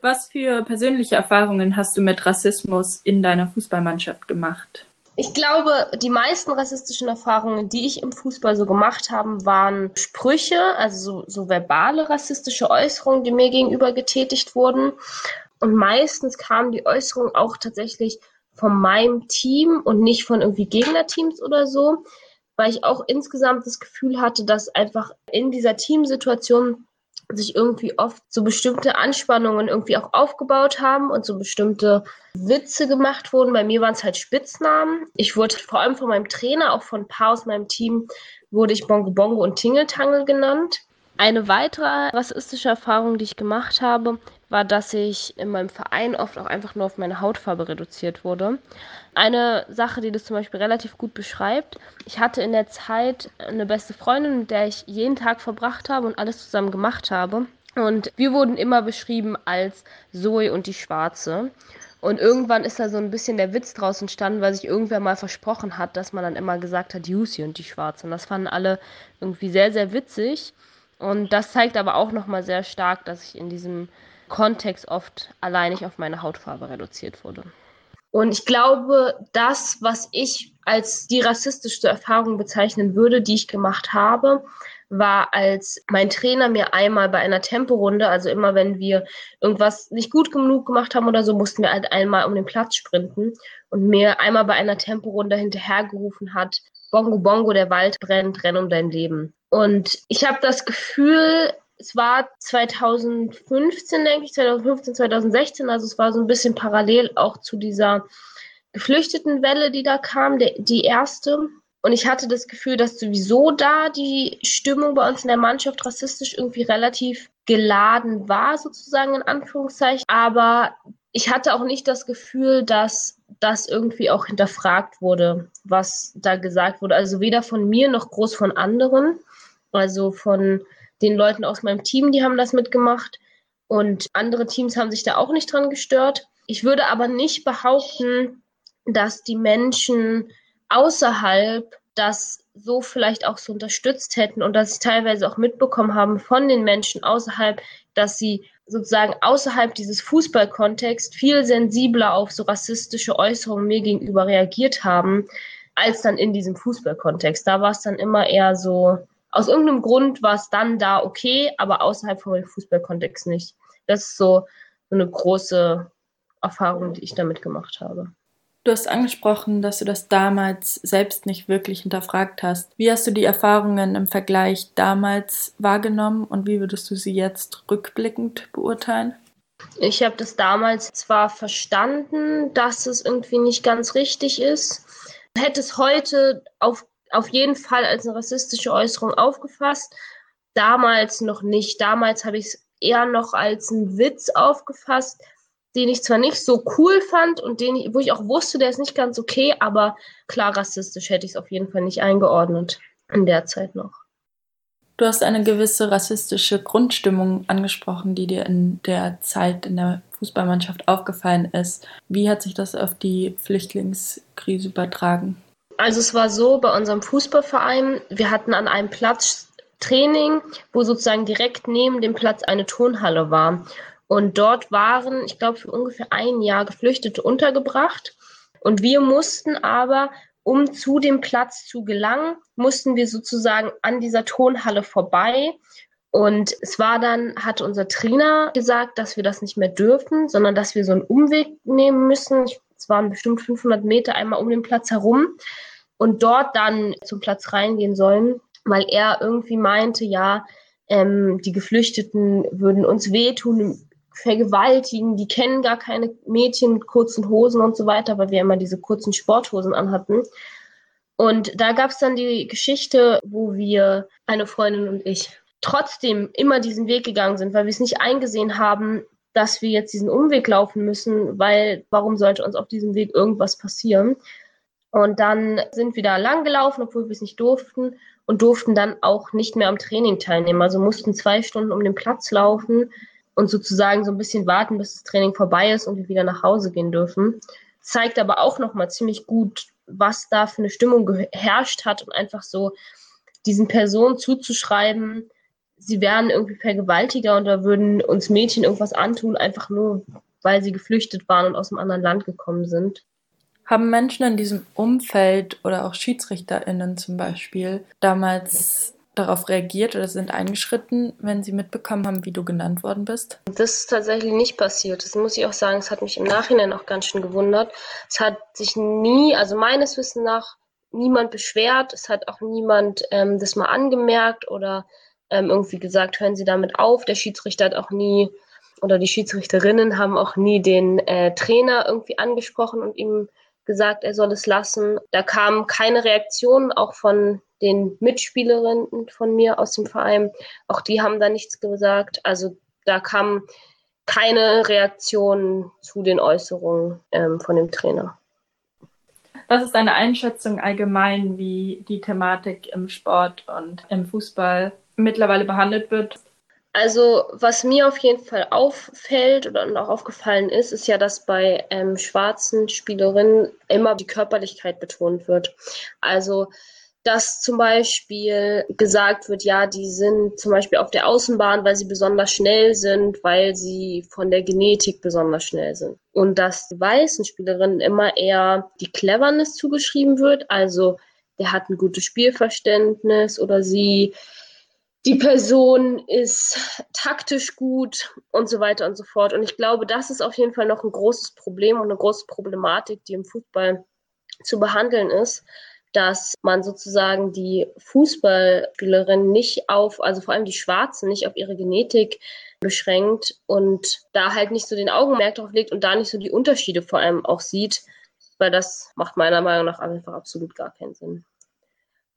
Was für persönliche Erfahrungen hast du mit Rassismus in deiner Fußballmannschaft gemacht? Ich glaube, die meisten rassistischen Erfahrungen, die ich im Fußball so gemacht habe, waren Sprüche, also so, so verbale rassistische Äußerungen, die mir gegenüber getätigt wurden. Und meistens kamen die Äußerungen auch tatsächlich von meinem Team und nicht von irgendwie Gegnerteams oder so, weil ich auch insgesamt das Gefühl hatte, dass einfach in dieser Teamsituation sich irgendwie oft so bestimmte Anspannungen irgendwie auch aufgebaut haben und so bestimmte Witze gemacht wurden. Bei mir waren es halt Spitznamen. Ich wurde vor allem von meinem Trainer, auch von ein paar aus meinem Team, wurde ich Bongo Bongo und Tingeltangel genannt. Eine weitere rassistische Erfahrung, die ich gemacht habe, war, dass ich in meinem Verein oft auch einfach nur auf meine Hautfarbe reduziert wurde. Eine Sache, die das zum Beispiel relativ gut beschreibt, ich hatte in der Zeit eine beste Freundin, mit der ich jeden Tag verbracht habe und alles zusammen gemacht habe. Und wir wurden immer beschrieben als Zoe und die Schwarze. Und irgendwann ist da so ein bisschen der Witz draus entstanden, weil sich irgendwer mal versprochen hat, dass man dann immer gesagt hat, Juicy und die Schwarze. Und das fanden alle irgendwie sehr, sehr witzig. Und das zeigt aber auch nochmal sehr stark, dass ich in diesem Kontext oft alleinig auf meine Hautfarbe reduziert wurde. Und ich glaube, das, was ich als die rassistischste Erfahrung bezeichnen würde, die ich gemacht habe, war, als mein Trainer mir einmal bei einer Temporunde, also immer wenn wir irgendwas nicht gut genug gemacht haben oder so, mussten wir halt einmal um den Platz sprinten und mir einmal bei einer Temporunde hinterhergerufen hat, Bongo Bongo, der Wald brennt, renn um dein Leben. Und ich habe das Gefühl, es war 2015, denke ich, 2015, 2016, also es war so ein bisschen parallel auch zu dieser Geflüchtetenwelle, die da kam, der, die erste. Und ich hatte das Gefühl, dass sowieso da die Stimmung bei uns in der Mannschaft rassistisch irgendwie relativ geladen war, sozusagen in Anführungszeichen. Aber ich hatte auch nicht das Gefühl, dass das irgendwie auch hinterfragt wurde, was da gesagt wurde. Also weder von mir noch groß von anderen. Also von den Leuten aus meinem Team, die haben das mitgemacht. Und andere Teams haben sich da auch nicht dran gestört. Ich würde aber nicht behaupten, dass die Menschen außerhalb das so vielleicht auch so unterstützt hätten und dass sie teilweise auch mitbekommen haben von den Menschen außerhalb, dass sie sozusagen außerhalb dieses Fußballkontexts viel sensibler auf so rassistische Äußerungen mir gegenüber reagiert haben, als dann in diesem Fußballkontext. Da war es dann immer eher so, aus irgendeinem Grund war es dann da okay, aber außerhalb vom Fußballkontext nicht. Das ist so, so eine große Erfahrung, die ich damit gemacht habe. Du hast angesprochen, dass du das damals selbst nicht wirklich hinterfragt hast. Wie hast du die Erfahrungen im Vergleich damals wahrgenommen und wie würdest du sie jetzt rückblickend beurteilen? Ich habe das damals zwar verstanden, dass es irgendwie nicht ganz richtig ist, hätte es heute auf auf jeden Fall als eine rassistische Äußerung aufgefasst. Damals noch nicht. Damals habe ich es eher noch als einen Witz aufgefasst, den ich zwar nicht so cool fand und den ich, wo ich auch wusste, der ist nicht ganz okay, aber klar rassistisch hätte ich es auf jeden Fall nicht eingeordnet in der Zeit noch. Du hast eine gewisse rassistische Grundstimmung angesprochen, die dir in der Zeit in der Fußballmannschaft aufgefallen ist. Wie hat sich das auf die Flüchtlingskrise übertragen? Also es war so bei unserem Fußballverein, wir hatten an einem Platz Training, wo sozusagen direkt neben dem Platz eine Turnhalle war. Und dort waren, ich glaube, für ungefähr ein Jahr Geflüchtete untergebracht. Und wir mussten aber, um zu dem Platz zu gelangen, mussten wir sozusagen an dieser Turnhalle vorbei. Und es war dann, hatte unser Trainer gesagt, dass wir das nicht mehr dürfen, sondern dass wir so einen Umweg nehmen müssen. Es waren bestimmt 500 Meter einmal um den Platz herum und dort dann zum Platz reingehen sollen, weil er irgendwie meinte, ja, ähm, die Geflüchteten würden uns wehtun, vergewaltigen, die kennen gar keine Mädchen mit kurzen Hosen und so weiter, weil wir immer diese kurzen Sporthosen anhatten. Und da gab es dann die Geschichte, wo wir, eine Freundin und ich, trotzdem immer diesen Weg gegangen sind, weil wir es nicht eingesehen haben, dass wir jetzt diesen Umweg laufen müssen, weil warum sollte uns auf diesem Weg irgendwas passieren? Und dann sind wir da lang gelaufen, obwohl wir es nicht durften und durften dann auch nicht mehr am Training teilnehmen. Also mussten zwei Stunden um den Platz laufen und sozusagen so ein bisschen warten, bis das Training vorbei ist und wir wieder nach Hause gehen dürfen. Zeigt aber auch nochmal ziemlich gut, was da für eine Stimmung geherrscht hat und einfach so diesen Personen zuzuschreiben, sie wären irgendwie Vergewaltiger oder würden uns Mädchen irgendwas antun, einfach nur, weil sie geflüchtet waren und aus einem anderen Land gekommen sind. Haben Menschen in diesem Umfeld oder auch SchiedsrichterInnen zum Beispiel damals darauf reagiert oder sind eingeschritten, wenn sie mitbekommen haben, wie du genannt worden bist? Das ist tatsächlich nicht passiert. Das muss ich auch sagen. Es hat mich im Nachhinein auch ganz schön gewundert. Es hat sich nie, also meines Wissens nach, niemand beschwert. Es hat auch niemand ähm, das mal angemerkt oder ähm, irgendwie gesagt, hören Sie damit auf. Der Schiedsrichter hat auch nie oder die Schiedsrichterinnen haben auch nie den äh, Trainer irgendwie angesprochen und ihm gesagt, er soll es lassen. Da kam keine Reaktion, auch von den Mitspielerinnen von mir aus dem Verein. Auch die haben da nichts gesagt. Also da kam keine Reaktion zu den Äußerungen ähm, von dem Trainer. Was ist deine Einschätzung allgemein, wie die Thematik im Sport und im Fußball mittlerweile behandelt wird? Also, was mir auf jeden Fall auffällt oder auch aufgefallen ist, ist ja, dass bei ähm, schwarzen Spielerinnen immer die Körperlichkeit betont wird. Also, dass zum Beispiel gesagt wird, ja, die sind zum Beispiel auf der Außenbahn, weil sie besonders schnell sind, weil sie von der Genetik besonders schnell sind. Und dass weißen Spielerinnen immer eher die Cleverness zugeschrieben wird, also der hat ein gutes Spielverständnis oder sie die Person ist taktisch gut und so weiter und so fort. Und ich glaube, das ist auf jeden Fall noch ein großes Problem und eine große Problematik, die im Fußball zu behandeln ist, dass man sozusagen die Fußballspielerinnen nicht auf, also vor allem die Schwarzen, nicht auf ihre Genetik beschränkt und da halt nicht so den Augenmerk drauf legt und da nicht so die Unterschiede vor allem auch sieht, weil das macht meiner Meinung nach einfach absolut gar keinen Sinn.